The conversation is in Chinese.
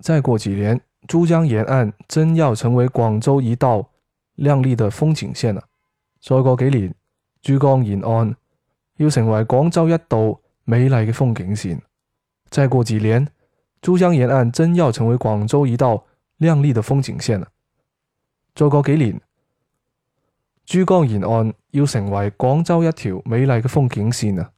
再过几年，珠江沿岸真要成为广州一道亮丽的风景线啦。再过几年，珠江沿岸要成为广州一道美丽嘅风景线。再过几年，珠江沿岸真要成为广州一道亮丽的风景线啦。再过几年，珠江沿岸要成为广州一条美丽嘅风景线啊。